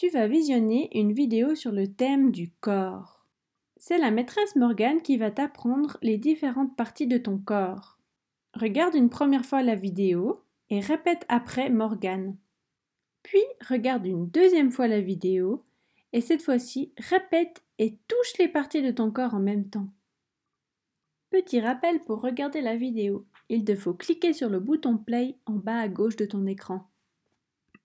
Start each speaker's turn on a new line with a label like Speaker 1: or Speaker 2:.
Speaker 1: Tu vas visionner une vidéo sur le thème du corps. C'est la maîtresse Morgane qui va t'apprendre les différentes parties de ton corps. Regarde une première fois la vidéo et répète après Morgane. Puis regarde une deuxième fois la vidéo et cette fois-ci répète et touche les parties de ton corps en même temps. Petit rappel pour regarder la vidéo. Il te faut cliquer sur le bouton play en bas à gauche de ton écran.